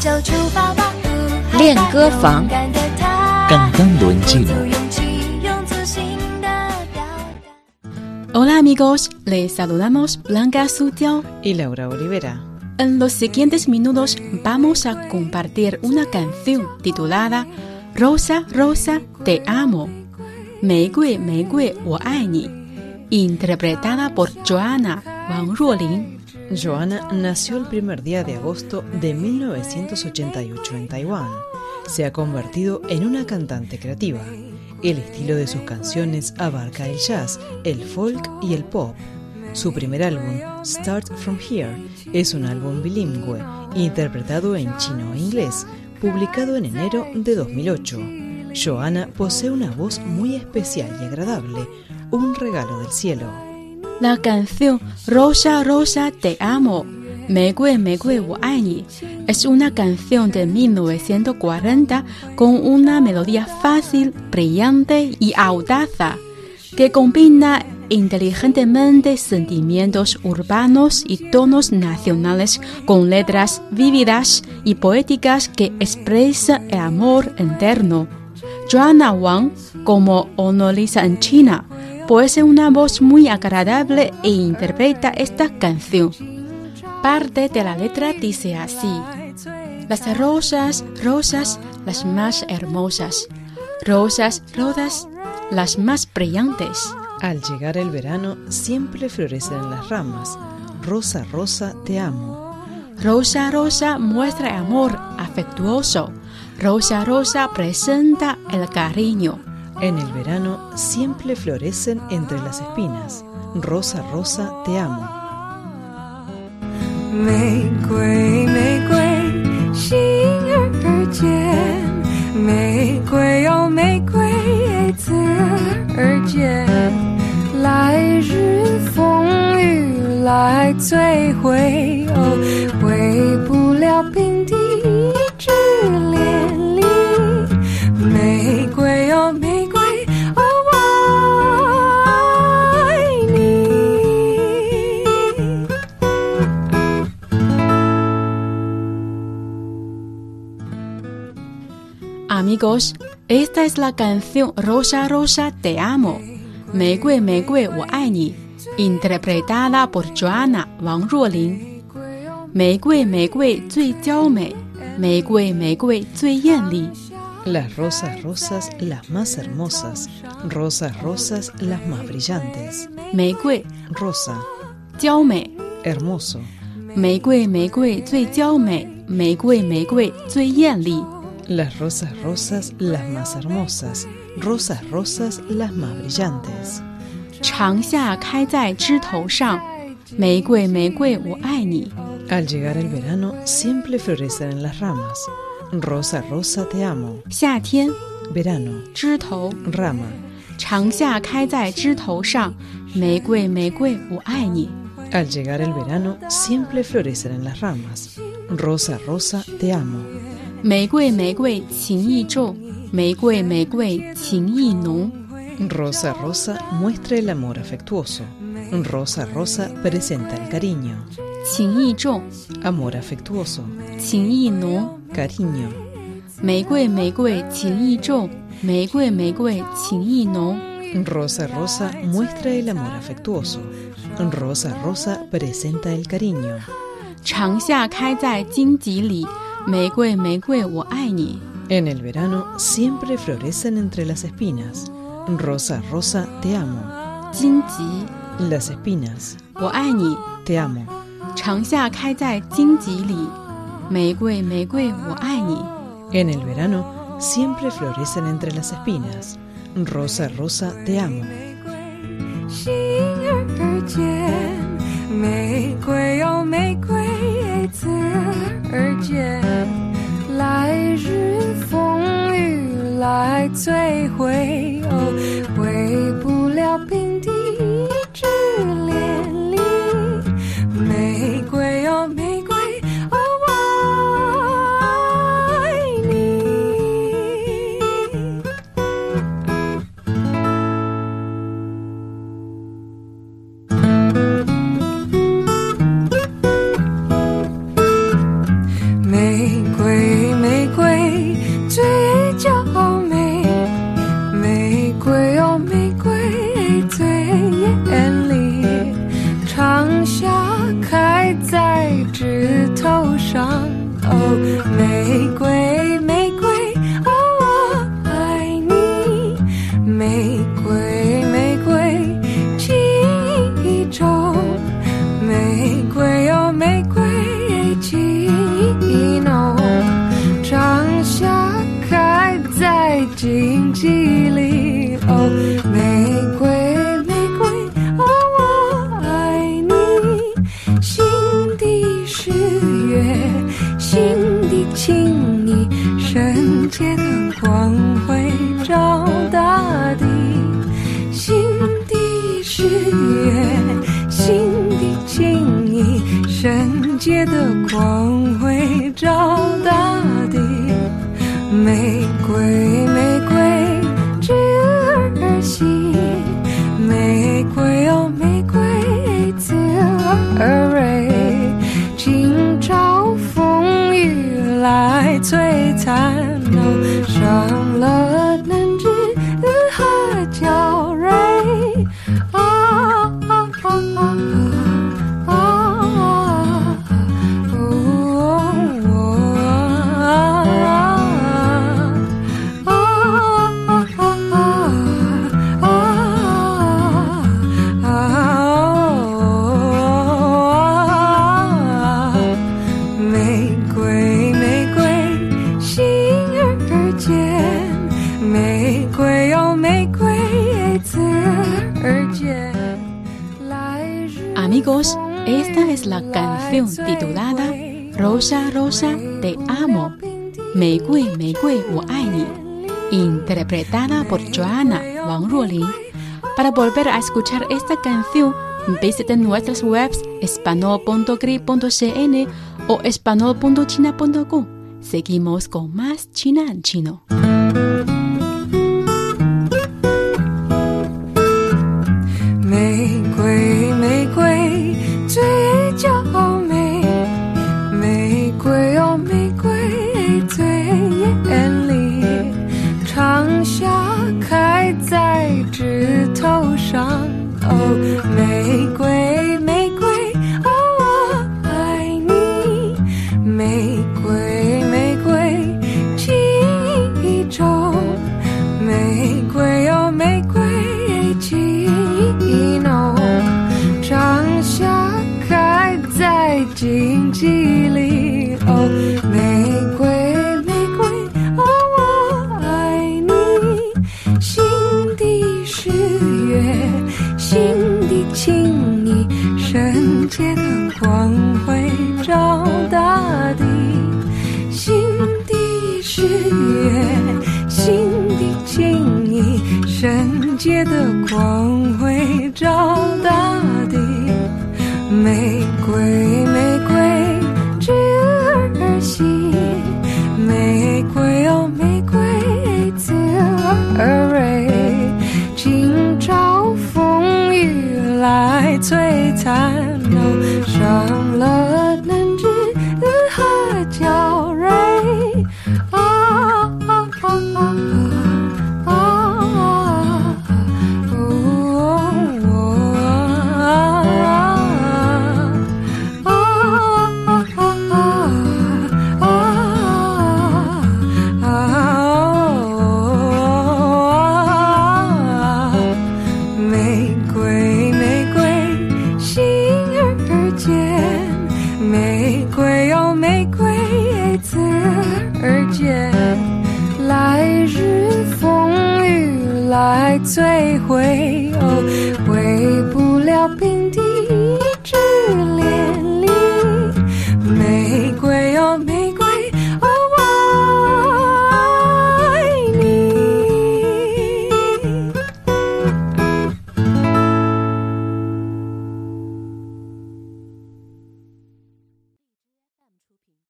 就出发吧，练歌房勇敢的他，刚刚轮进足勇气，用自信的表达。 Hola amigos, les saludamos Blanca Sutil. y Laura Olivera. En los siguientes minutos vamos a compartir una canción titulada Rosa, Rosa, te amo. 玫瑰，玫瑰，我爱你。Interpretada por Joana Wang Ruolin. Joanna nació el primer día de agosto de 1988 en Taiwán. Se ha convertido en una cantante creativa. El estilo de sus canciones abarca el jazz, el folk y el pop. Su primer álbum, Start From Here, es un álbum bilingüe, interpretado en chino e inglés, publicado en enero de 2008. Joanna posee una voz muy especial y agradable, un regalo del cielo la canción Rosa Rosa Te Amo, Megüe Megüe Ni es una canción de 1940 con una melodía fácil, brillante y audaza que combina inteligentemente sentimientos urbanos y tonos nacionales con letras vívidas y poéticas que expresan el amor interno. Joanna Wang como Onolisa en China posee una voz muy agradable e interpreta esta canción. Parte de la letra dice así: Las rosas, rosas, las más hermosas. Rosas, rosas, las más brillantes. Al llegar el verano, siempre florecen en las ramas. Rosa, rosa, te amo. Rosa, rosa muestra amor afectuoso. Rosa, rosa presenta el cariño. En el verano siempre florecen entre las espinas. Rosa, rosa, te amo. amigos, esta es la canción Rosa Rosa Te Amo, Megui Megui Wo Aini, interpretada por Joana Wang Ruolin. Megui Megui Zui Jiao Mei, Megui Megui Zui Yan Li. Las rosas rosas las más hermosas, rosas rosas las más brillantes. Megui, rosa. Jiao Mei, hermoso. Megui Megui Zui Jiao Mei, Megui Megui Zui Yan Li. Las rosas rosas las más hermosas. Rosas rosas las más brillantes. 长夏开在枝头上，玫瑰，玫瑰我爱你。 Al llegar el verano siempre florecen en las ramas. Rosa rosa te amo. 夏天， Verano, 枝头， rama. 长夏开在枝头上，玫瑰，玫瑰我爱你。 Al llegar el verano siempre florecen en las ramas. Rosa rosa te amo. 玫瑰，玫瑰情意重，玫瑰，玫瑰情意浓。 Rosa rosa muestra el amor afectuoso. Rosa rosa presenta el cariño. 情意重， Amor afectuoso. 情意浓。 Cariño. 玫瑰，玫瑰情意重，玫瑰，玫瑰情意浓。 Rosa rosa muestra el amor afectuoso. Rosa rosa presenta el cariño. 长夏开在荆棘里， 玫瑰，玫瑰我爱你。 En el verano siempre florecen entre las espinas. Rosa rosa te amo. 荆棘， Las espinas. 我爱你。 Te amo. 长夏开在荆棘里，玫瑰，玫瑰我爱你。 En el verano siempre florecen entre las espinas. Rosa rosa te amo. 心儿间，玫瑰哦，玫瑰自儿间， 雨来摧毁，哦，借的光辉照大地，心的誓约，心的敬意，圣洁的。canción titulada Rosa Rosa Te Amo, Meigui Meigui Wo Ai interpretada por Joana Wang Ruolin. Para volver a escuchar esta canción, visiten nuestras webs hispano.cri.cn o hispano.china.com. Seguimos con más China en Chino. 哦玫瑰玫瑰我爱你。玫瑰玫瑰情意重玫瑰哟玫瑰情意浓长夏开在荆棘里哦大地，新的誓约，新的情意，圣洁的光辉照。